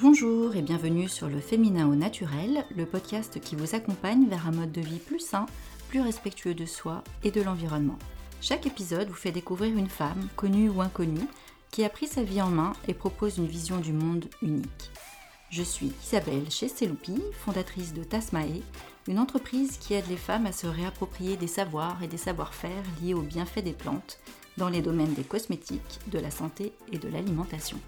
Bonjour et bienvenue sur le Féminin au naturel, le podcast qui vous accompagne vers un mode de vie plus sain, plus respectueux de soi et de l'environnement. Chaque épisode vous fait découvrir une femme, connue ou inconnue, qui a pris sa vie en main et propose une vision du monde unique. Je suis Isabelle Chesteloupi, fondatrice de Tasmae, une entreprise qui aide les femmes à se réapproprier des savoirs et des savoir-faire liés aux bienfaits des plantes dans les domaines des cosmétiques, de la santé et de l'alimentation.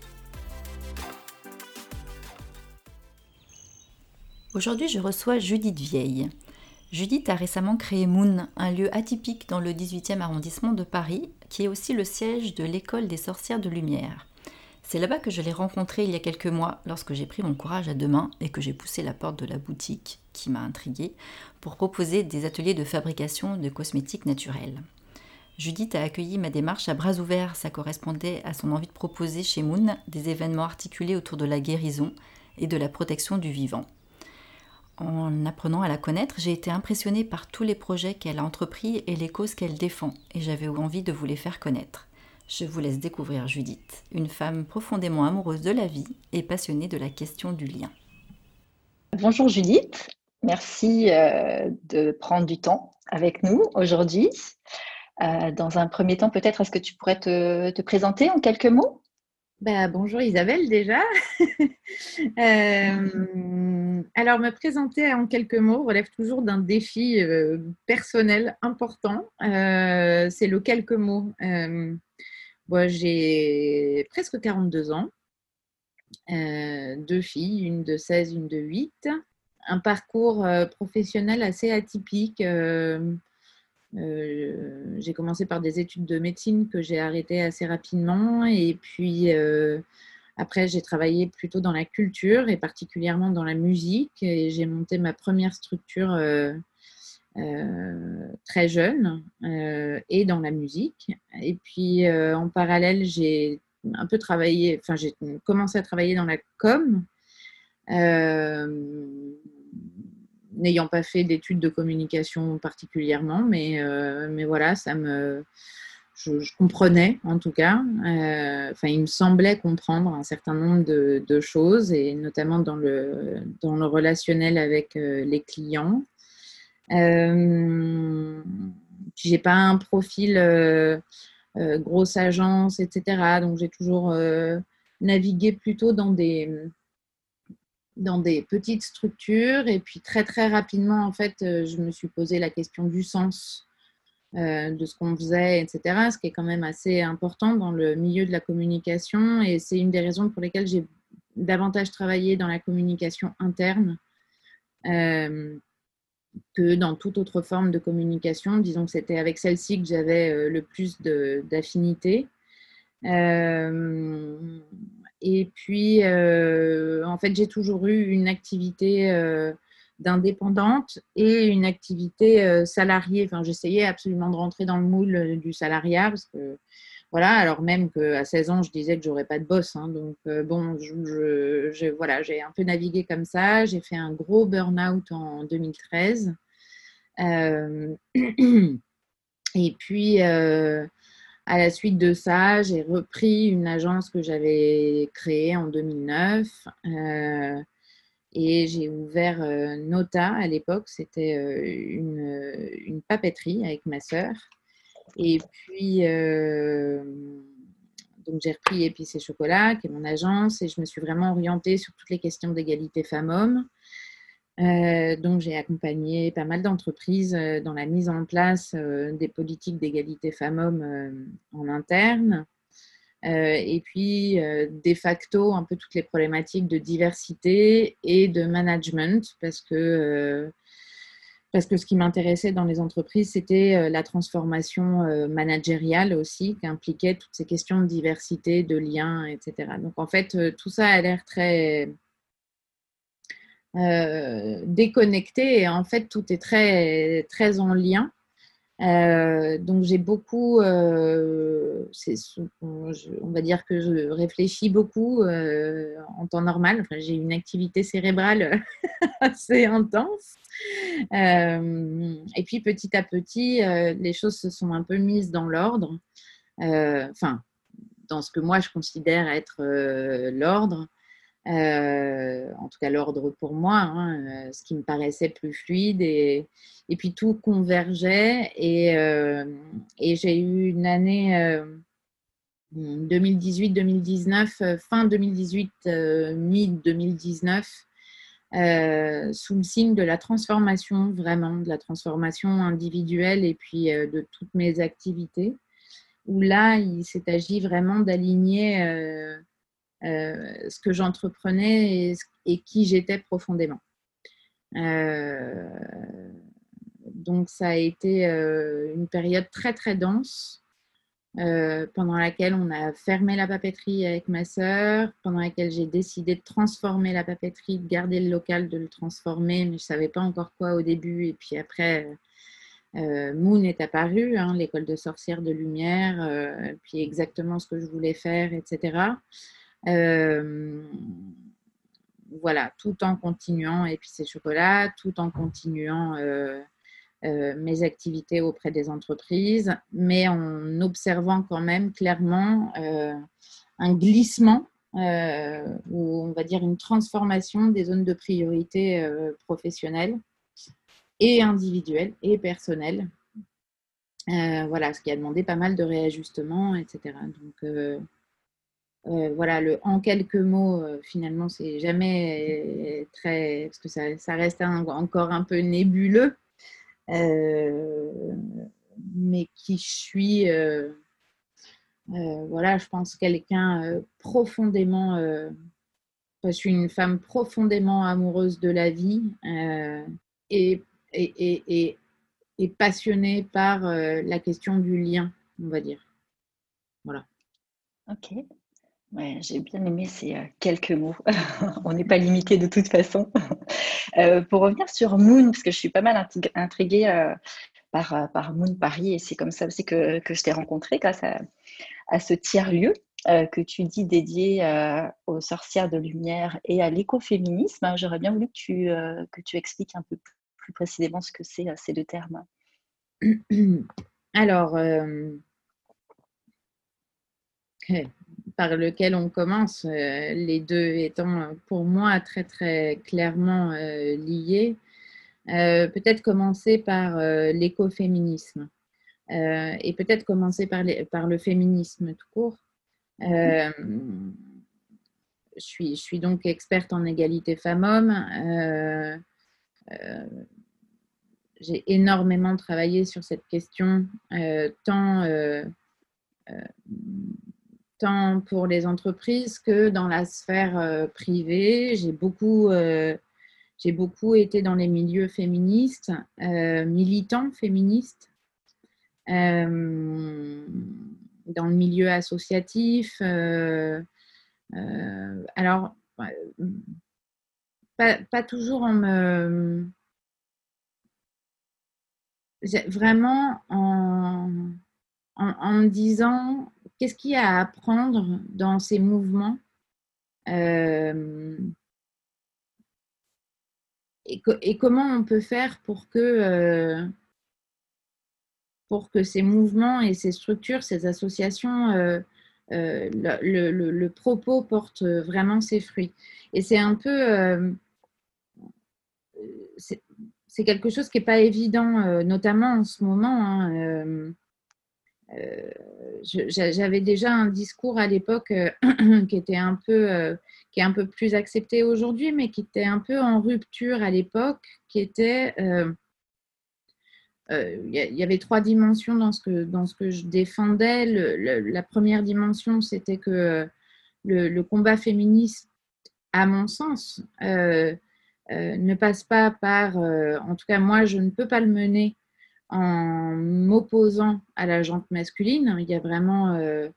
Aujourd'hui, je reçois Judith Vieille. Judith a récemment créé Moon, un lieu atypique dans le 18e arrondissement de Paris, qui est aussi le siège de l'école des sorcières de lumière. C'est là-bas que je l'ai rencontrée il y a quelques mois, lorsque j'ai pris mon courage à deux mains et que j'ai poussé la porte de la boutique, qui m'a intriguée, pour proposer des ateliers de fabrication de cosmétiques naturels. Judith a accueilli ma démarche à bras ouverts, ça correspondait à son envie de proposer chez Moon des événements articulés autour de la guérison et de la protection du vivant. En apprenant à la connaître, j'ai été impressionnée par tous les projets qu'elle a entrepris et les causes qu'elle défend, et j'avais envie de vous les faire connaître. Je vous laisse découvrir Judith, une femme profondément amoureuse de la vie et passionnée de la question du lien. Bonjour Judith, merci euh, de prendre du temps avec nous aujourd'hui. Euh, dans un premier temps, peut-être est-ce que tu pourrais te présenter en quelques mots? Bah, bonjour Isabelle déjà. Euh, alors me présenter en quelques mots relève toujours d'un défi euh, personnel important. C'est le quelques mots. Moi, j'ai presque 42 ans, deux filles, une de 16, une de 8. Un parcours professionnel assez atypique. Euh, j'ai commencé par des études de médecine que j'ai arrêtées assez rapidement. Et puis euh, après j'ai travaillé plutôt dans la culture et particulièrement dans la musique. Et j'ai monté ma première structure euh, très jeune et dans la musique. Et puis en parallèle j'ai un peu travaillé, enfin j'ai commencé à travailler dans la com n'ayant pas fait d'études de communication particulièrement, mais, euh, voilà, ça me, je, comprenais en tout cas. Euh, enfin, il me semblait comprendre un certain nombre de, choses, et notamment dans le, dans relationnel avec euh, les clients. Euh, j'ai pas un profil grosse agence, etc. Donc j'ai toujours navigué plutôt dans des dans des petites structures. Et puis très très rapidement, en fait, euh, je me suis posé la question du sens euh, de ce qu'on faisait, etc. Ce qui est quand même assez important dans le milieu de la communication. Et c'est une des raisons pour lesquelles j'ai davantage travaillé dans la communication interne euh, que dans toute autre forme de communication. Disons que c'était avec celle-ci que j'avais le plus d'affinité. Et puis, euh, en fait, j'ai toujours eu une activité euh, d'indépendante et une activité euh, salariée. Enfin, j'essayais absolument de rentrer dans le moule du salariat parce que, voilà, alors même qu'à 16 ans, je disais que j'aurais pas de boss. Hein. donc, bon, voilà, j'ai un peu navigué comme ça. J'ai fait un gros burn-out en 2013. et puis, à la suite de ça, j'ai repris une agence que j'avais créée en 2009 euh, et j'ai ouvert euh, Nota à l'époque. C'était euh, une, papeterie avec ma sœur. Et puis, j'ai repris Épices et Chocolat, qui est mon agence, et je me suis vraiment orientée sur toutes les questions d'égalité femmes-hommes. Euh, donc, j'ai accompagné pas mal d'entreprises euh, dans la mise en place euh, des politiques d'égalité femmes-hommes en interne. et puis, de facto, un peu toutes les problématiques de diversité et de management, parce que, parce que ce qui m'intéressait dans les entreprises, c'était la transformation managériale aussi, qui impliquait toutes ces questions de diversité, de liens, etc. Donc, en fait, tout ça a l'air très euh, déconnecté et en fait tout est très, très en lien. Euh, donc j'ai beaucoup, euh, on va dire que je réfléchis beaucoup en temps normal. j'ai une activité cérébrale assez intense. et puis petit à petit, les choses se sont un peu mises dans l'ordre. enfin, dans ce que moi je considère être l'ordre. En tout cas l'ordre pour moi, hein, ce qui me paraissait plus fluide et, puis tout convergeait. Et, et j'ai eu une année 2018-2019, fin 2018, mi-2019, euh, sous le signe de la transformation, vraiment, de la transformation individuelle et puis euh, de toutes mes activités, où là, il s'est agi vraiment d'aligner euh, ce que j'entreprenais et, qui j'étais profondément. donc, ça a été une période très, très dense euh, pendant laquelle on a fermé la papeterie avec ma sœur, pendant laquelle j'ai décidé de transformer la papeterie, de garder le local, de le transformer, mais je ne savais pas encore quoi au début. Et puis après, euh, Moon est apparu, hein, l'école de sorcières de lumière, euh, puis exactement ce que je voulais faire, etc. voilà, tout en continuant, ces chocolats, tout en continuant euh, mes activités auprès des entreprises, mais en observant quand même clairement euh, un glissement euh, ou on va dire une transformation des zones de priorité professionnelles et individuelles et personnelles. voilà, ce qui a demandé pas mal de réajustements, etc. Donc, voilà, le en quelques mots, finalement, c'est jamais très. parce que ça, ça reste encore un peu nébuleux, euh, mais qui suis, euh, euh, voilà, je pense quelqu'un profondément, je suis une femme profondément amoureuse de la vie et, et, et, et, passionnée par la question du lien, on va dire. Voilà. Ok. Ouais, j'ai bien aimé ces quelques mots. On n'est pas limité de toute façon. pour revenir sur Moon, parce que je suis pas mal intriguée par, par Moon Paris, et c'est comme ça aussi que, que je t'ai rencontré grâce à, ce tiers-lieu que tu dis dédié aux sorcières de lumière et à l'écoféminisme. J'aurais bien voulu que tu, que tu expliques un peu plus précisément ce que c'est ces deux termes. Alors, par lequel on commence, euh, les deux étant pour moi très très clairement euh, liés. Euh, peut-être commencer par l'écoféminisme et peut-être commencer par, par, le féminisme tout court. je, suis, je suis donc experte en égalité femmes-hommes. J'ai énormément travaillé sur cette question, tant tant pour les entreprises que dans la sphère euh, privée. J'ai beaucoup, euh, beaucoup été dans les milieux féministes, euh, militants féministes, dans le milieu associatif. alors, pas, toujours en me... Vraiment en, en me disant qu'est-ce qu'il y a à apprendre dans ces mouvements euh, et, comment on peut faire pour que, euh, pour que ces mouvements et ces structures, ces associations, euh, le, propos porte vraiment ses fruits? Et c'est un peu... c'est quelque chose qui n'est pas évident, notamment en ce moment. Hein, j'avais déjà un discours à l'époque euh, qui était un peu euh, qui est un peu plus accepté aujourd'hui, mais qui était un peu en rupture à l'époque, qui était il y, avait trois dimensions dans ce que, dans ce que je défendais. la première dimension, c'était que le, combat féministe, à mon sens, ne passe pas par, en tout cas moi, je ne peux pas le mener en m'opposant à la jante masculine. Il y a vraiment euh,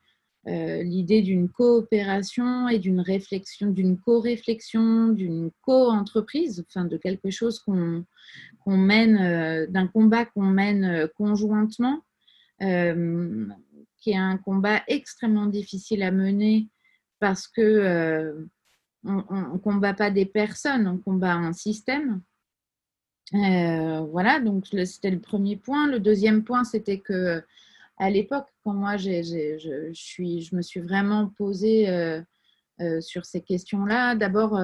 euh, l'idée d'une coopération et d'une réflexion, d'une co-réflexion, d'une co-entreprise, enfin de quelque chose qu'on mène, euh, d'un combat qu'on mène conjointement, qui est un combat extrêmement difficile à mener parce que on ne combat pas des personnes, on combat un système. Euh, voilà, donc c'était le premier point. Le deuxième point, c'était que à l'époque, quand moi je, me suis vraiment posée sur ces questions-là, d'abord,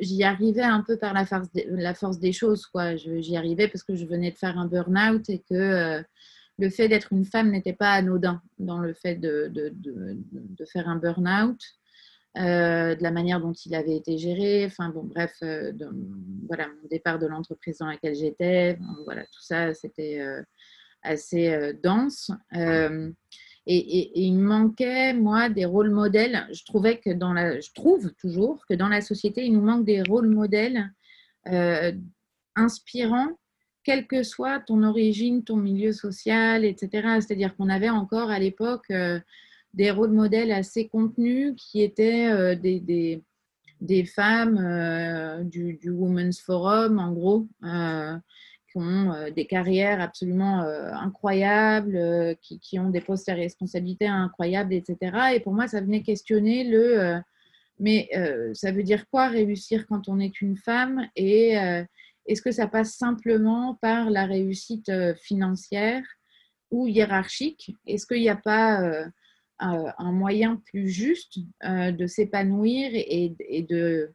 j'y arrivais un peu par la force, la force des choses. Quoi. J'y arrivais parce que je venais de faire un burn-out et que le fait d'être une femme n'était pas anodin dans le fait de, de, faire un burn-out. Euh, de la manière dont il avait été géré, enfin bon, bref, euh, voilà, mon départ de l'entreprise dans laquelle j'étais, voilà, tout ça, c'était euh, assez dense. Et, il manquait, moi, des rôles modèles. Je trouvais que dans la, je trouve toujours que dans la société, il nous manque des rôles modèles inspirants quelle que soit ton origine, ton milieu social, etc. C'est-à-dire qu'on avait encore à l'époque des rôles modèles assez contenus qui étaient euh, des, des, femmes euh, du, Women's Forum, en gros, qui ont des carrières absolument incroyables, qui, qui, ont des postes à responsabilité incroyables, etc. Et pour moi, ça venait questionner le... mais ça veut dire quoi réussir quand on est une femme et est-ce que ça passe simplement par la réussite euh, financière ou hiérarchique? Est-ce qu'il n'y a pas euh, un moyen plus juste euh, de s'épanouir et, de,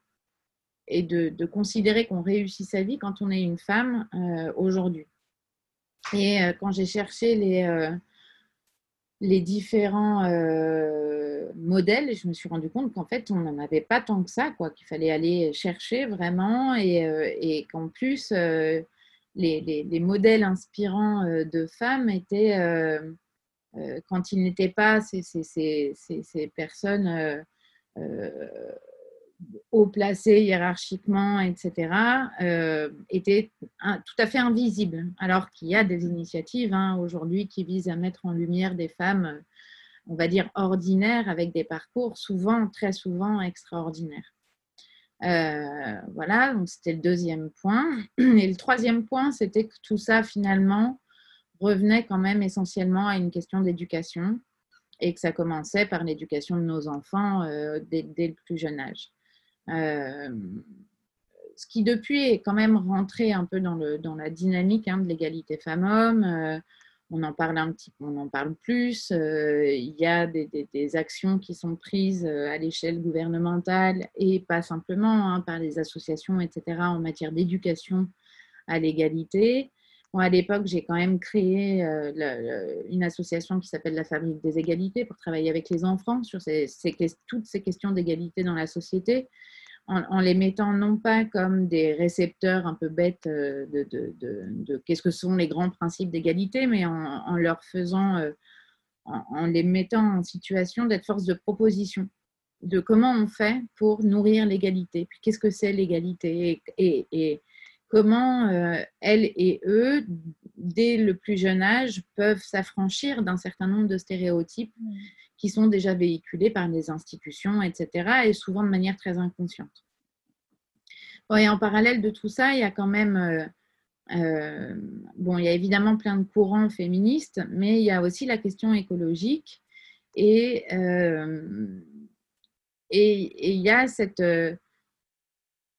et de, considérer qu'on réussit sa vie quand on est une femme aujourd'hui. Et quand j'ai cherché les, les différents modèle je me suis rendu compte qu'en fait, on n'en avait pas tant que ça, quoi, qu'il fallait aller chercher vraiment et, euh, et qu'en plus, euh, les, les, modèles inspirants euh, de femmes étaient, quand ils n'étaient pas ces, ces, ces, ces personnes haut placées hiérarchiquement, etc., étaient tout à fait invisibles, alors qu'il y a des initiatives hein, aujourd'hui qui visent à mettre en lumière des femmes on va dire, ordinaires avec des parcours souvent, très souvent extraordinaires. Euh, voilà, donc c'était le deuxième point. Et le troisième point, c'était que tout ça, finalement, revenait quand même essentiellement à une question d'éducation et que ça commençait par l'éducation de nos enfants euh, dès, le plus jeune âge. Euh, ce qui depuis est quand même rentré un peu dans, la dynamique hein, de l'égalité femmes-hommes on en parle un petit on en parle plus. Euh, il y a des, actions qui sont prises euh, à l'échelle gouvernementale et pas simplement hein, par les associations, etc., en matière d'éducation à l'égalité. À l'époque, j'ai quand même créé euh, une association qui s'appelle la Fabrique des égalités pour travailler avec les enfants sur toutes ces questions d'égalité dans la société en, les mettant non pas comme des récepteurs un peu bêtes euh, de, qu'est-ce que sont les grands principes d'égalité, mais en, leur faisant, euh, en, les mettant en situation d'être force de proposition de comment on fait pour nourrir l'égalité, puis qu'est-ce que c'est l'égalité et, comment euh, elles et eux, dès le plus jeune âge, peuvent s'affranchir d'un certain nombre de stéréotypes mmh qui sont déjà véhiculés par les institutions, etc., et souvent de manière très inconsciente. et en parallèle de tout ça, il y a quand même, euh, euh, bon, il y a évidemment plein de courants féministes, mais il y a aussi la question écologique, et, et, il y a cette,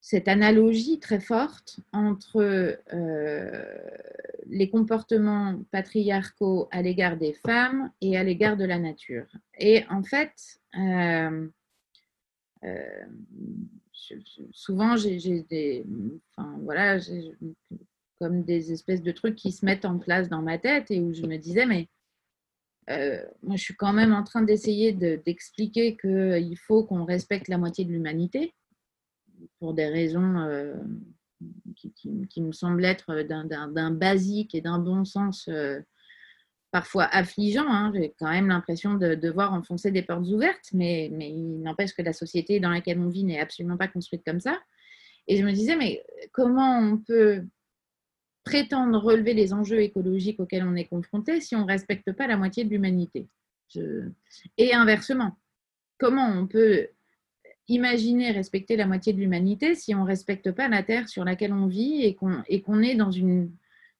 cette analogie très forte entre les comportements patriarcaux à l'égard des femmes et à l'égard de la nature. Et en fait, euh, euh, souvent j'ai des, enfin, voilà, comme des espèces de trucs qui se mettent en place dans ma tête et où je me disais mais euh, moi je suis quand même en train d'essayer d'expliquer qu'il faut qu'on respecte la moitié de l'humanité pour des raisons qui, me semble être d'un basique et d'un bon sens euh, parfois affligeant. Hein. J'ai quand même l'impression de devoir enfoncer des portes ouvertes, mais, mais il n'empêche que la société dans laquelle on vit n'est absolument pas construite comme ça. Et je me disais, mais comment on peut prétendre relever les enjeux écologiques auxquels on est confronté si on ne respecte pas la moitié de l'humanité? Et inversement, comment on peut imaginer respecter la moitié de l'humanité si on ne respecte pas la Terre sur laquelle on vit et qu'on est dans une,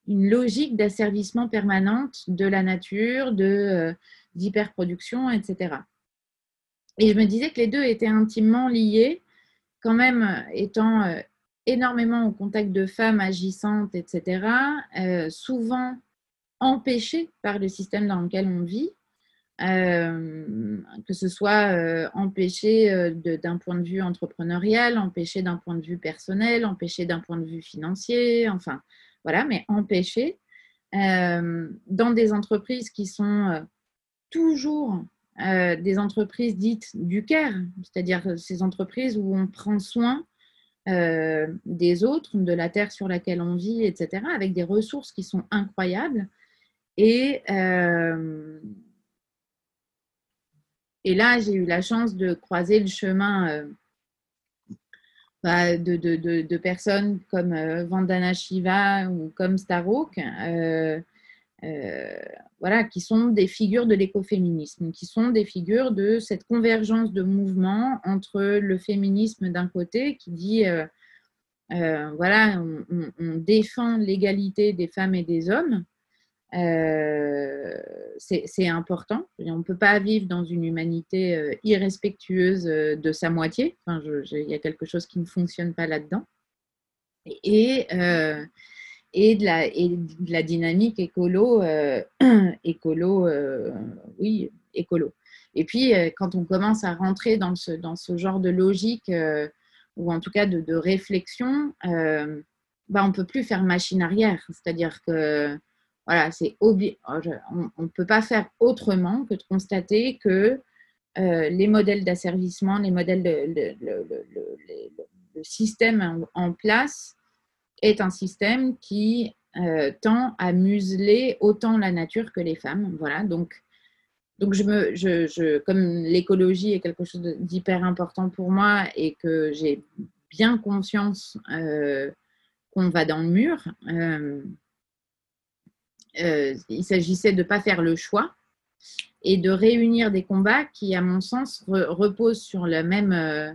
logique d'asservissement permanente de la nature, euh, d'hyperproduction, etc. Et je me disais que les deux étaient intimement liés, quand même étant euh, énormément au contact de femmes agissantes, etc., euh, souvent empêchés par le système dans lequel on vit, euh, que ce soit euh, empêché euh, d'un point de vue entrepreneurial, empêché d'un point de vue personnel, empêché d'un point de vue financier, enfin voilà, mais empêché dans des entreprises qui sont toujours des entreprises dites du care, c'est-à-dire ces entreprises où on prend soin des autres, de la terre sur laquelle on vit, etc., avec des ressources qui sont incroyables. Et, et là, j'ai eu la chance de croiser le chemin euh, bah, de, personnes comme euh, Vandana Shiva ou comme Starok, euh, voilà, qui sont des figures de l'écoféminisme, qui sont des figures de cette convergence de mouvements entre le féminisme d'un côté qui dit voilà, on défend l'égalité des femmes et des hommes, euh, c'est important. On ne peut pas vivre dans une humanité euh, irrespectueuse euh, de sa moitié. Enfin, il y a quelque chose qui ne fonctionne pas là-dedans. Et, et, de la, et de la dynamique écolo, écolo oui, écolo. Et puis, quand on commence à rentrer dans ce, dans ce genre de logique, ou en tout cas de, réflexion, bah, on ne peut plus faire machine arrière. C'est-à-dire que oh, on ne peut pas faire autrement que de constater que euh, les modèles d'asservissement, les modèles de, le, système en, place est un système qui euh, tend à museler autant la nature que les femmes. Voilà, donc, donc je me, comme l'écologie est quelque chose d'hyper important pour moi et que j'ai bien conscience euh, qu'on va dans le mur. Il s'agissait de ne pas faire le choix et de réunir des combats qui, à mon sens, reposent sur le même, euh,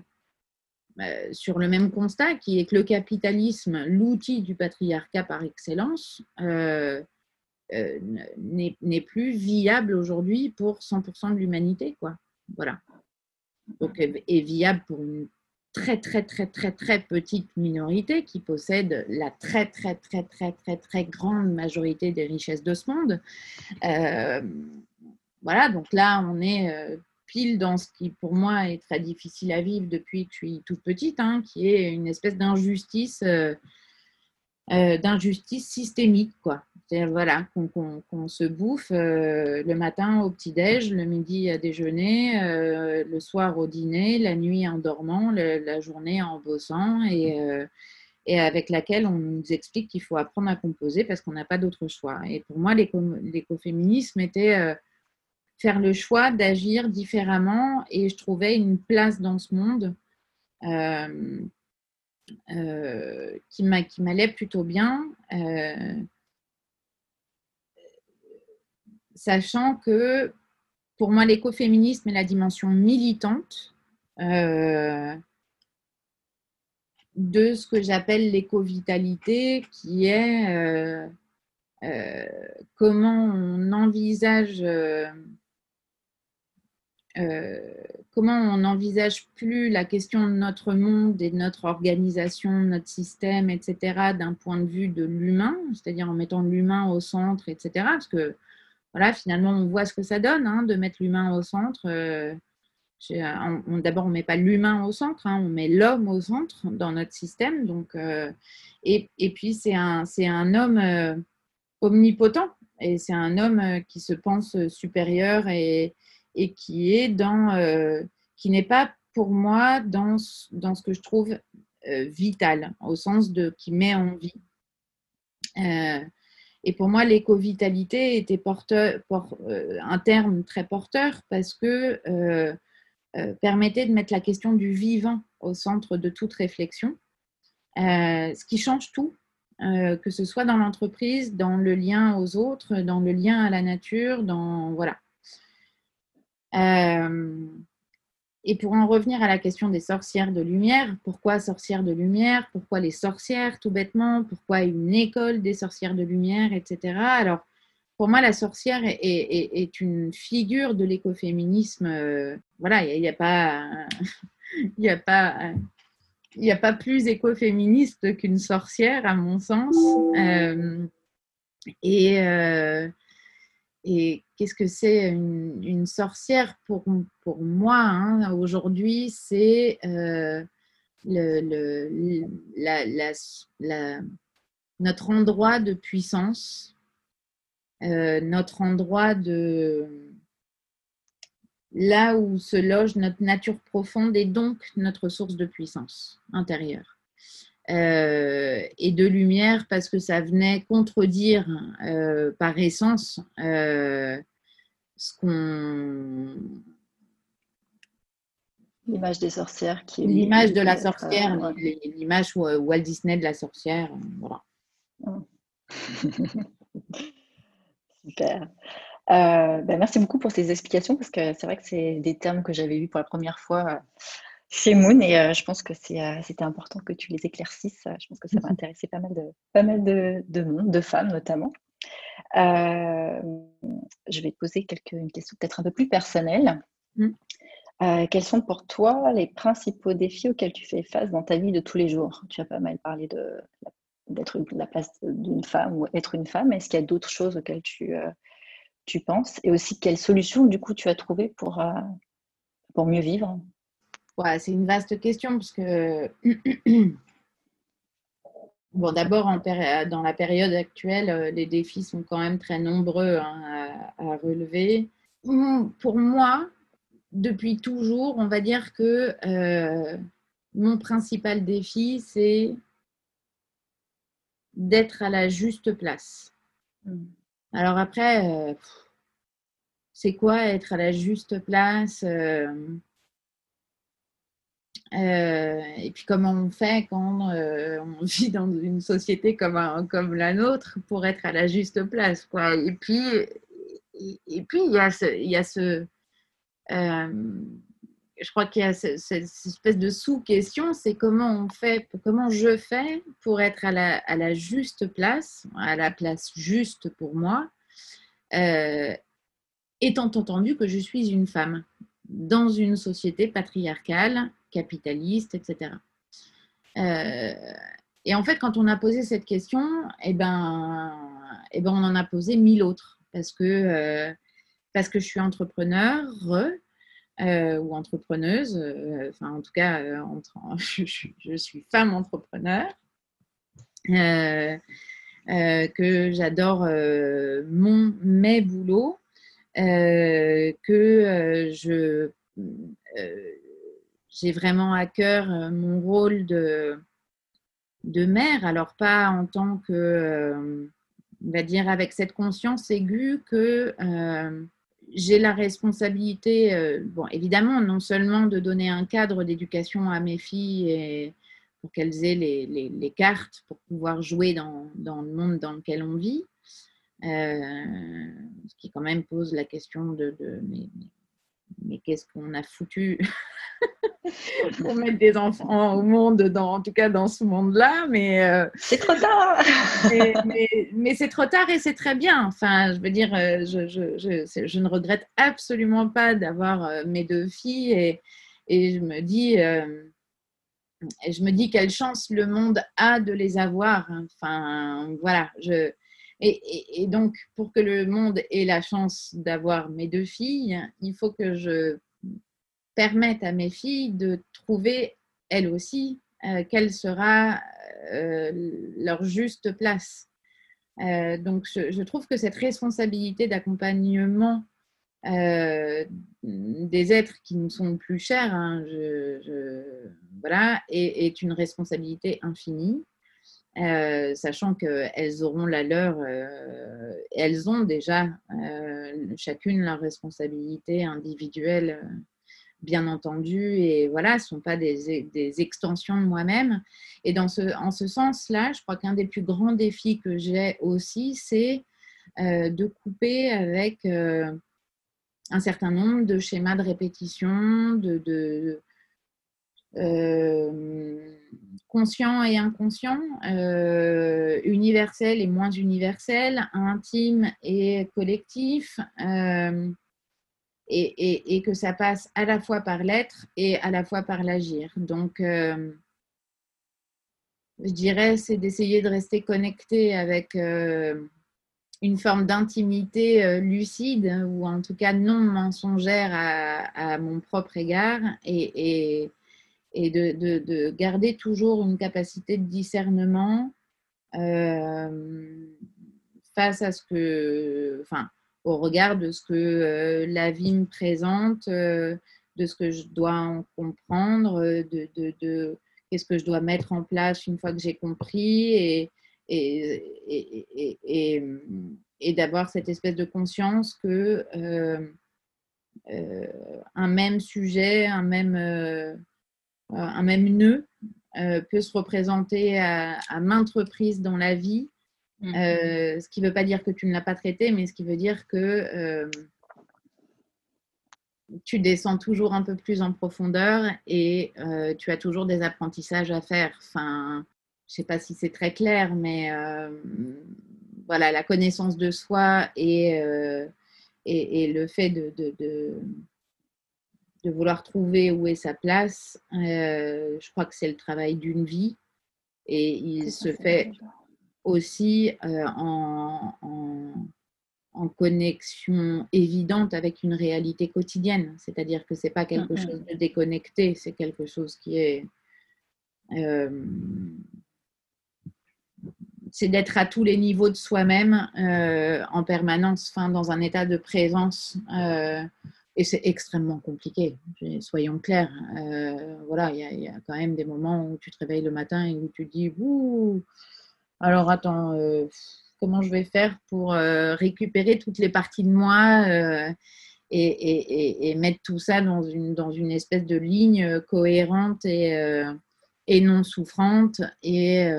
euh, sur le même constat, qui est que le capitalisme, l'outil du patriarcat par excellence, n'est plus viable aujourd'hui pour 100% de l'humanité. Voilà. Donc, est viable pour une très très très très très petite minorité qui possède la très très très très très très grande majorité des richesses de ce monde. Euh, voilà, donc là on est euh, pile dans ce qui pour moi est très difficile à vivre depuis que je suis toute petite, hein, qui est une espèce d'injustice. Euh, d'injustice systémique, quoi voilà, qu'on se bouffe euh, le matin au petit-déj, le midi à déjeuner, euh, le soir au dîner, la nuit en dormant, la journée en bossant et, euh, et, avec laquelle on nous explique qu'il faut apprendre à composer parce qu'on n'a pas d'autre choix. Et pour moi, l'écoféminisme était faire le choix d'agir différemment et je trouvais une place dans ce monde. Qui m'allait plutôt bien sachant que pour moi, l'écoféminisme est la dimension militante euh, de ce que j'appelle l'éco-vitalité, qui est euh, euh, comment on envisage comment on n'envisage plus la question de notre monde et de notre organisation, notre système, etc., d'un point de vue de l'humain, c'est-à-dire en mettant l'humain au centre, etc. Parce que voilà, finalement, on voit ce que ça donne hein, de mettre l'humain au centre. Euh, d'abord, on ne met pas l'humain au centre, hein, on met l'homme au centre dans notre système. Donc, euh, et, puis, c'est un, un homme euh, omnipotent et c'est un homme qui se pense supérieur et, et qui est dans, qui n'est pas pour moi dans, ce que je trouve vital, au sens de qui met en vie. Et pour moi, l'éco-vitalité était porteur, euh, un terme très porteur parce que euh, euh, permettait de mettre la question du vivant au centre de toute réflexion, ce qui change tout, que ce soit dans l'entreprise, dans le lien aux autres, dans le lien à la nature, dans voilà. Et pour en revenir à la question des sorcières de lumière, pourquoi sorcières de lumière Pourquoi les sorcières, tout bêtement Pourquoi une école des sorcières de lumière, etc. Alors, pour moi, la sorcière est, une figure de l'écoféminisme. Euh, voilà, il n'y a, pas, il a pas, il n'y a pas plus écoféministe qu'une sorcière, à mon sens. Euh, Et, et qu'est-ce que c'est une, sorcière pour, moi hein, aujourd'hui C'est la, notre endroit de puissance, notre endroit de là où se loge notre nature profonde et donc notre source de puissance intérieure. Euh, et de lumière parce que ça venait contredire euh, par essence euh, ce qu'on l'image des sorcières qui l'image de la sorcière l'image Walt Disney de la sorcière voilà. Super. Ben, merci beaucoup pour ces explications parce que c'est vrai que c'est des termes que j'avais vus pour la première fois chez Moon et euh, je pense que c'était important que tu les éclaircisses. Je pense que ça va intéresser pas mal de, pas mal de, monde, de femmes notamment. je vais te poser quelques, une question peut-être un peu plus personnelle. Mm. quels sont pour toi les principaux défis auxquels tu fais face dans ta vie de tous les jours? Tu as pas mal parlé de d'être la place d'une femme ou être une femme. Est-ce qu'il y a d'autres choses auxquelles tu, tu penses? Et aussi, quelle solution, du coup, tu as trouvé pour, euh, pour mieux vivre? Ouais, C'est une vaste question parce que, bon, d'abord, dans la période actuelle, euh, les défis sont quand même très nombreux hein, à, relever. Pour moi, depuis toujours, on va dire que euh, mon principal défi, c'est d'être à la juste place. Mmh. Alors après, euh, c'est quoi être à la juste place euh, euh, et puis comment on fait quand on vit dans une société comme, comme la nôtre pour être à la juste place. Et puis, et, puis il y a ce, il y a ce je crois qu'il y a cette, espèce de sous-question, c'est comment on fait, comment je fais pour être à la, à la juste place, à la place juste pour moi, euh, étant entendu que je suis une femme dans une société patriarcale, capitaliste, etc. Euh, et en fait, quand on a posé cette question, eh ben, eh ben, on en a posé mille autres parce que, euh, parce que je suis entrepreneur, euh, ou entrepreneuse, enfin en tout cas, je, suis femme entrepreneur, que j'adore mon, mes boulots, que je j'ai vraiment à cœur mon rôle de, de mère, alors pas en tant que, on va dire, avec cette conscience aiguë que j'ai la responsabilité, euh, bon, évidemment, non seulement de donner un cadre d'éducation à mes filles pour qu'elles aient les, les, cartes pour pouvoir jouer dans, dans, le monde dans lequel on vit, euh, ce qui quand même pose la question de, de mais qu'est-ce qu'on a foutu pour mettre des enfants au monde, dans, en tout cas dans ce monde-là. Mais euh, c'est trop tard. mais, c'est trop tard et c'est très bien. Enfin, je veux dire, euh, je, je, je, je ne regrette absolument pas d'avoir euh, mes deux filles et, et je me dis. et je me dis quelle chance le monde a de les avoir. Enfin, voilà, je, et, donc, pour que le monde ait la chance d'avoir mes deux filles, il faut que je permette à mes filles de trouver, elles aussi, euh, quelle sera euh, leur juste place. Euh, donc, je, trouve que cette responsabilité d'accompagnement des êtres qui nous sont plus chers, hein, voilà, est, une responsabilité infinie. Euh, sachant qu'elles auront la leur, elles ont déjà chacune leur responsabilité individuelle, bien entendu, et voilà, ne sont pas des, des, extensions de moi-même. Et dans ce, en ce sens-là, je crois qu'un des plus grands défis que j'ai aussi, c'est de couper avec un certain nombre de schémas de répétition, de, de conscient et inconscient, euh, universel et moins universel, intime et collectif, euh, et, que ça passe à la fois par l'être et à la fois par l'agir. Donc, euh, je dirais, c'est d'essayer de rester connecté avec une forme d'intimité lucide ou en tout cas non mensongère à, mon propre égard et, et, de, garder toujours une capacité de discernement face à ce que, enfin, au regard de ce que la vie me présente, de ce que je dois en comprendre, de, de qu'est-ce que je dois mettre en place une fois que j'ai compris et, et, d'avoir cette espèce de conscience que euh, euh, un même sujet, un même, euh, un même nœud peut se représenter à, maintes reprises dans la vie. Mmh. ce qui ne veut pas dire que tu ne l'as pas traité, mais ce qui veut dire que tu descends toujours un peu plus en profondeur et tu as toujours des apprentissages à faire. Enfin, je ne sais pas si c'est très clair, mais euh, voilà, la connaissance de soi et, euh, et, le fait de, de, de, vouloir trouver où est sa place, euh, je crois que c'est le travail d'une vie et il se fait aussi en, en, connexion évidente avec une réalité quotidienne. C'est-à-dire que ce n'est pas quelque chose de déconnecté, c'est quelque chose qui est c'est d'être à tous les niveaux de soi-même euh, en permanence, enfin, dans un état de présence. Euh, et c'est extrêmement compliqué, soyons clairs. Euh, voilà, il y, a quand même des moments où tu te réveilles le matin et où tu dis Ouh, alors attends, comment je vais faire pour récupérer toutes les parties de moi et, mettre tout ça dans une, dans une espèce de ligne cohérente et, et non souffrante et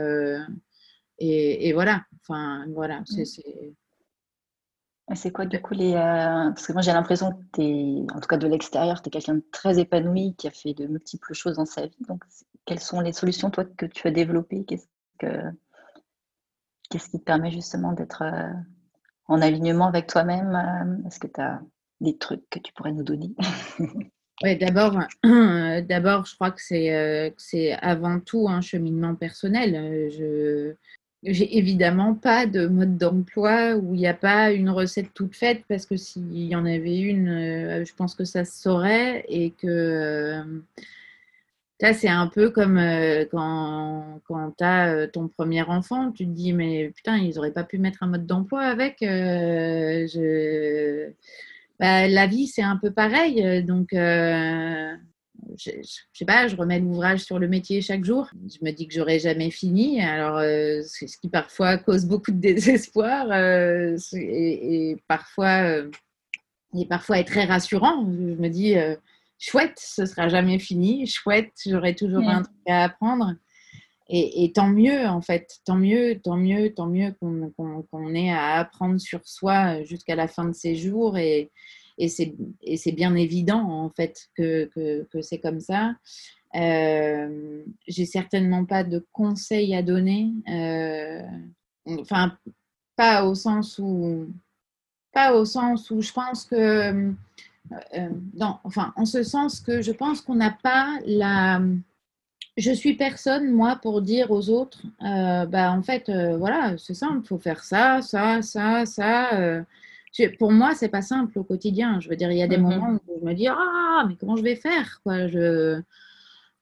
et, voilà, enfin, voilà, c'est. C'est quoi du coup les. Euh, parce que moi j'ai l'impression que tu es, en tout cas de l'extérieur, tu es quelqu'un de très épanoui qui a fait de multiples choses dans sa vie. Donc quelles sont les solutions toi que tu as développées? Qu'est-ce que Qu'est-ce qui te permet justement d'être euh, en alignement avec toi-même euh, Est-ce que tu as des trucs que tu pourrais nous donner? Oui, d'abord, d'abord, je crois que c'est, c'est avant tout un cheminement personnel. Je, j'ai évidemment pas de mode d'emploi où il n'y a pas une recette toute faite parce que s'il y en avait une, euh, je pense que ça se saurait et que euh, c'est un peu comme euh, quand, quand tu as ton premier enfant, tu te dis mais putain ils n'auraient pas pu mettre un mode d'emploi avec. Je... Bah, la vie c'est un peu pareil donc je, sais pas, je remets l'ouvrage sur le métier chaque jour. Je me dis que j'aurai jamais fini. Alors, euh, c'est ce qui parfois cause beaucoup de désespoir euh, et, parfois, euh, et parfois est très rassurant. Je me dis, chouette, ce sera jamais fini. Chouette, j'aurai toujours un truc à apprendre. Et, tant mieux, en fait, tant mieux, tant mieux, tant mieux qu'on ait à apprendre sur soi jusqu'à la fin de ses jours et, et c'est bien évident en fait que, que, c'est comme ça. Euh, j'ai certainement pas de conseils à donner. Euh, enfin, pas au sens où, pas au sens où je pense que, euh, enfin, en ce sens que je pense qu'on n'a pas la, je suis personne, moi, pour dire aux autres, bah, en fait, voilà, c'est simple, il faut faire ça, ça, ça, ça pour moi, c'est pas simple au quotidien. Je veux dire, il y a des mmh moments où je me dis ah, mais comment je vais faire quoi je,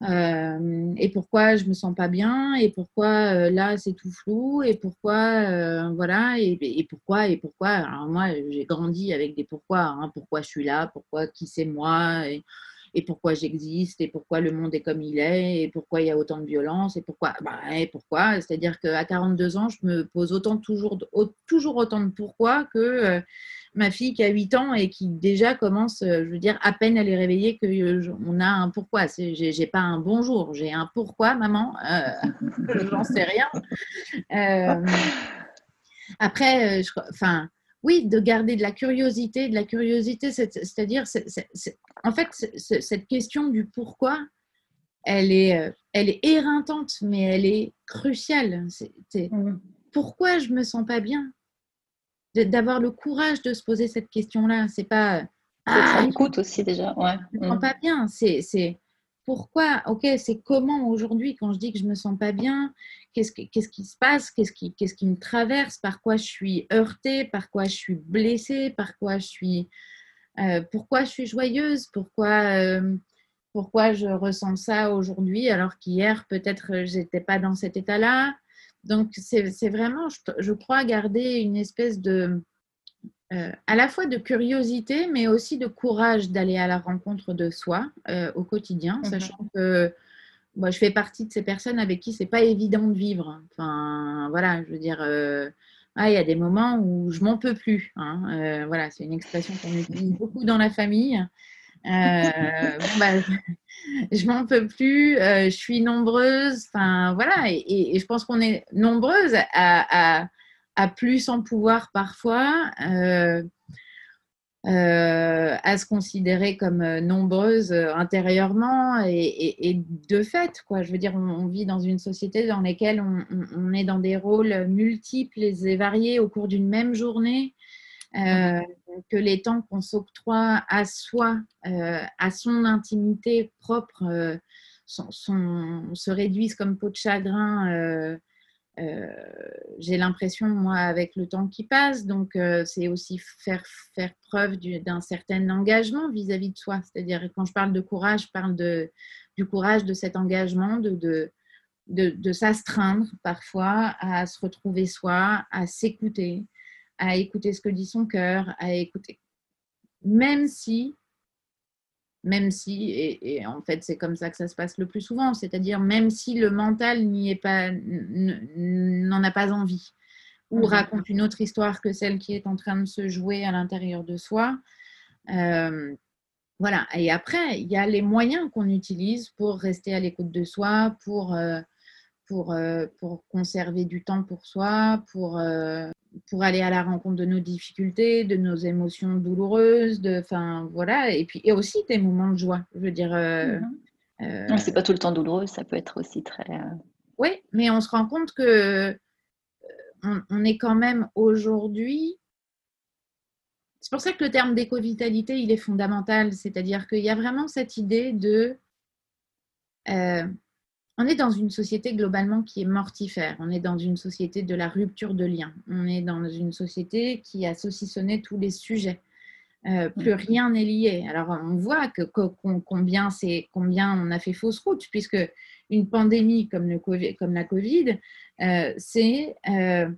euh, Et pourquoi je me sens pas bien Et pourquoi euh, là c'est tout flou Et pourquoi euh, voilà et, pourquoi et pourquoi Alors moi, j'ai grandi avec des pourquoi. Hein. pourquoi je suis là Pourquoi qui c'est moi et pourquoi j'existe et pourquoi le monde est comme il est et pourquoi il y a autant de violence et pourquoi bah, et pourquoi c'est-à-dire qu'à 42 ans je me pose autant toujours toujours autant de pourquoi que ma fille qui a 8 ans et qui déjà commence euh, je veux dire à peine elle est réveillée que euh, on a un pourquoi j'ai, pas un bonjour j'ai un pourquoi maman j'en sais rien après je, enfin oui, de garder de la curiosité, de la curiosité, c'est-à-dire, en fait, cette question du pourquoi, elle est, euh, elle est éreintante, mais elle est cruciale. Mmh. Pourquoi je me sens pas bien? D'avoir le courage de se poser cette question-là, c'est pas. Ah, ça coûte aussi déjà. Ouais. Je me sens mmh. pas bien. C'est pourquoi, ok, c'est comment aujourd'hui quand je dis que je me sens pas bien, qu'est-ce, qu'est-ce qui se passe, qu'est-ce qui, qui me traverse, par quoi je suis heurtée, par quoi je suis blessée, par quoi je suis, euh, pourquoi je suis joyeuse, pourquoi, euh, pourquoi je ressens ça aujourd'hui alors qu'hier peut-être j'étais pas dans cet état-là. Donc c'est, vraiment, je, je, crois, garder une espèce de euh, à la fois de curiosité, mais aussi de courage d'aller à la rencontre de soi euh, au quotidien, mhm. sachant que moi, je fais partie de ces personnes avec qui c'est pas évident de vivre. Enfin, voilà, je veux dire, euh, ah, il y a des moments où je m'en peux plus. Hein. voilà, c'est une expression qu'on utilise beaucoup dans la famille. Bon, bah, je m'en peux plus, je suis nombreuse. Enfin, voilà, et, je pense qu'on est nombreuses à, plus en pouvoir parfois, euh, euh, à se considérer comme euh, nombreuses intérieurement et, de fait, quoi. Je veux dire, on, vit dans une société dans laquelle on, est dans des rôles multiples et variés au cours d'une même journée. Que les temps qu'on s'octroie à soi, à son intimité propre, se réduisent comme peau de chagrin euh, j'ai l'impression, moi, avec le temps qui passe, donc euh, c'est aussi faire, faire preuve d'un certain engagement vis-à-vis de soi. C'est-à-dire, quand je parle de courage, je parle du courage de cet engagement, de, de s'astreindre parfois à se retrouver soi, à s'écouter, à écouter ce que dit son cœur, à écouter. Même si même si, et, en fait c'est comme ça que ça se passe le plus souvent, c'est-à-dire même si le mental n'y est pas, n'en a pas envie, ou mhm. raconte une autre histoire que celle qui est en train de se jouer à l'intérieur de soi. Euh, voilà, et après, il y a les moyens qu'on utilise pour rester à l'écoute de soi, pour, euh, pour, euh, pour conserver du temps pour soi, pour pour aller à la rencontre de nos difficultés, de nos émotions douloureuses, de, enfin voilà, et puis et aussi des moments de joie. Je veux dire. Euh, mhm. euh c'est pas tout le temps douloureux, ça peut être aussi très. Euh, oui, mais on se rend compte que on, est quand même aujourd'hui. C'est pour ça que le terme d'éco-vitalité, il est fondamental, c'est-à-dire qu'il y a vraiment cette idée de on est dans une société globalement qui est mortifère. On est dans une société de la rupture de liens. On est dans une société qui a saucissonné tous les sujets. Euh, plus rien n'est lié. Alors on voit que, combien, combien on a fait fausse route, puisque une pandémie comme, le COVID, comme la Covid, euh, euh,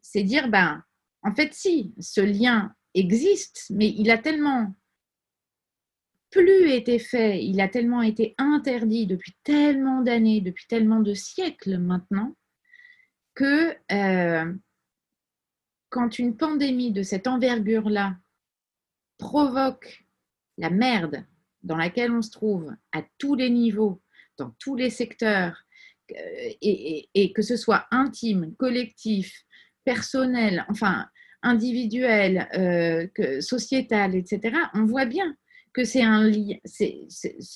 c'est dire, ben, en fait, si, ce lien existe, mais il a tellement plus été fait, il a tellement été interdit depuis tellement d'années, depuis tellement de siècles maintenant, que euh, quand une pandémie de cette envergure-là provoque la merde dans laquelle on se trouve à tous les niveaux, dans tous les secteurs, euh, et, que ce soit intime, collectif, personnel, enfin individuel, euh, sociétal, etc., on voit bien que c'est un lien, c'est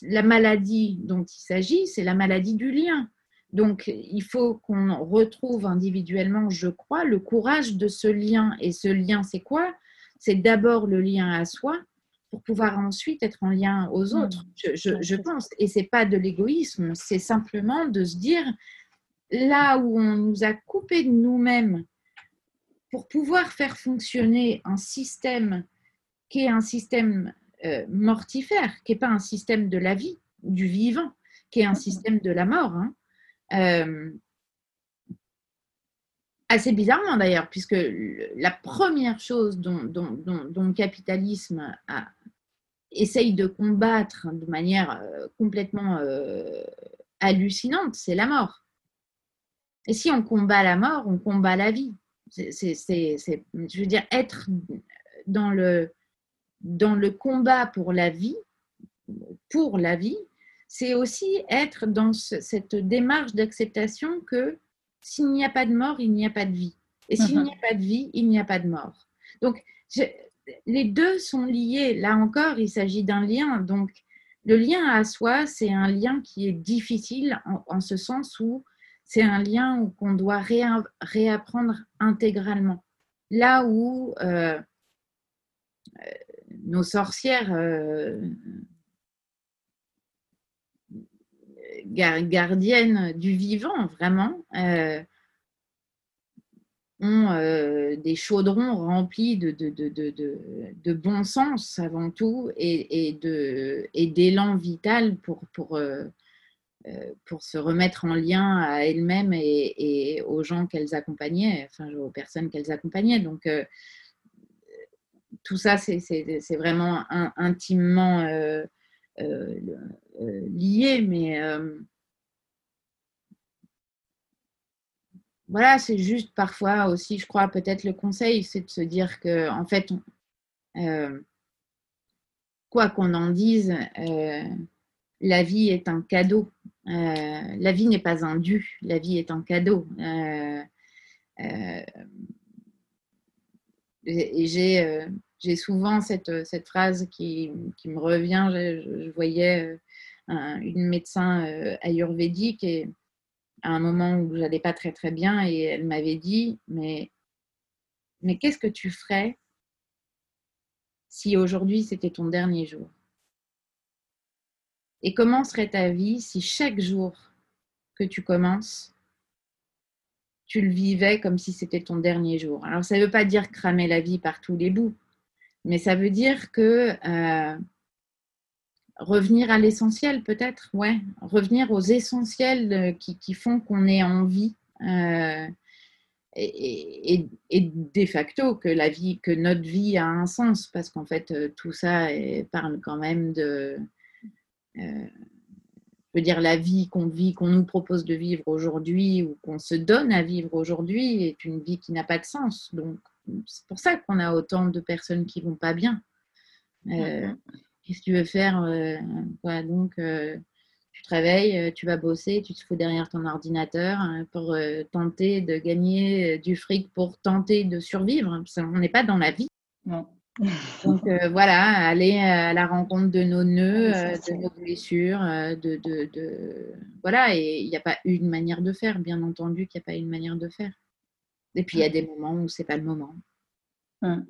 la maladie dont il s'agit, c'est la maladie du lien. Donc, il faut qu'on retrouve individuellement, je crois, le courage de ce lien. Et ce lien, c'est quoi? C'est d'abord le lien à soi pour pouvoir ensuite être en lien aux mmh. autres, je, je pense. Et c'est pas de l'égoïsme, c'est simplement de se dire, là où on nous a coupé de nous-mêmes pour pouvoir faire fonctionner un système qui est un système mortifère, qui n'est pas un système de la vie, du vivant, qui est un système de la mort. Hein. Euh, assez bizarrement d'ailleurs, puisque la première chose dont, le capitalisme essaye de combattre de manière euh, complètement hallucinante, c'est la mort. Et si on combat la mort, on combat la vie. C'est, je veux dire, être dans le, dans le combat pour la vie, pour la vie, c'est aussi être dans cette démarche d'acceptation que s'il n'y a pas de mort, il n'y a pas de vie. Et s'il n'y a pas de vie, il n'y a pas de mort. Donc, les deux sont liés. Là encore, il s'agit d'un lien. Donc, le lien à soi, c'est un lien qui est difficile en, ce sens où c'est un lien qu'on doit réapprendre intégralement. Là où euh, nos sorcières euh, gardiennes du vivant, vraiment, ont des chaudrons remplis de, bon sens avant tout et, et d'élan vital pour, se remettre en lien à elles-mêmes et, aux gens qu'elles accompagnaient, enfin aux personnes qu'elles accompagnaient. Donc, tout ça, c'est vraiment intimement lié, mais voilà, c'est juste parfois aussi, je crois, peut-être le conseil, c'est de se dire que, en fait, euh, quoi qu'on en dise, euh, la vie est un cadeau. Euh, la vie n'est pas un dû, la vie est un cadeau. et j'ai souvent cette, cette, phrase qui, qui me revient. Je, voyais une médecin ayurvédique et à un moment où j'allais pas très très bien et elle m'avait dit mais mais qu'est-ce que tu ferais si aujourd'hui c'était ton dernier jour? Et comment serait ta vie si chaque jour que tu commences tu le vivais comme si c'était ton dernier jour? Alors ça ne veut pas dire cramer la vie par tous les bouts, mais ça veut dire que euh, revenir à l'essentiel peut-être, ouais, revenir aux essentiels euh, qui, font qu'on est en vie. Euh, et, de facto que la vie, que notre vie a un sens, parce qu'en fait tout ça parle quand même de, je veux dire, la vie qu'on vit, qu'on nous propose de vivre aujourd'hui ou qu'on se donne à vivre aujourd'hui est une vie qui n'a pas de sens. Donc c'est pour ça qu'on a autant de personnes qui vont pas bien. Mm-hmm. Qu'est-ce que tu veux faire euh, Donc, euh, tu te réveilles, euh, tu vas bosser, tu te fous derrière ton ordinateur hein, pour tenter de gagner du fric, pour tenter de survivre. On n'est pas dans la vie. Non. Donc voilà, aller à la rencontre de nos nœuds, de nos blessures, de, de, voilà. Et il n'y a pas une manière de faire, bien entendu qu'il n'y a pas une manière de faire. Et puis il y a des moments où c'est pas le moment. Il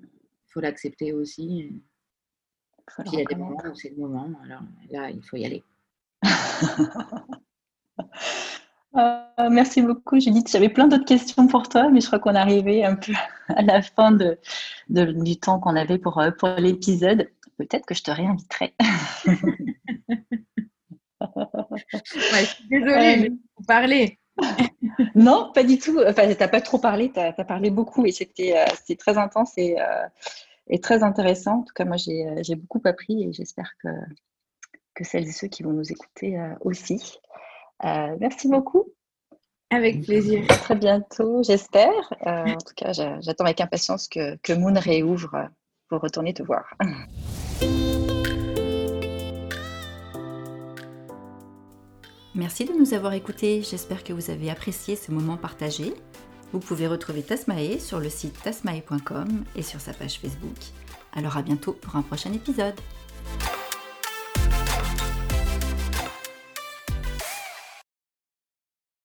faut l'accepter aussi. Puis il y a des moments où c'est le moment, alors là, il faut y aller. Euh, merci beaucoup, Judith. J'avais plein d'autres questions pour toi, mais je crois qu'on est arrivé un peu à la fin de, du temps qu'on avait pour, euh, pour l'épisode. Peut-être que je te réinviterai. je suis désolée, mais vous parler. non, pas du tout. Enfin, tu n'as pas trop parlé, tu as, parlé beaucoup et c'était euh, très intense et, est très intéressant. En tout cas, moi, j'ai euh, beaucoup appris et j'espère que, que celles et ceux qui vont nous écouter euh, aussi. Euh, merci beaucoup. Avec plaisir. À très bientôt, j'espère. en tout cas, j'attends avec impatience que, que Moon réouvre pour retourner te voir. Merci de nous avoir écoutés. J'espère que vous avez apprécié ce moment partagé. Vous pouvez retrouver Tasmae sur le site tasmae.com et sur sa page Facebook. Alors à bientôt pour un prochain épisode.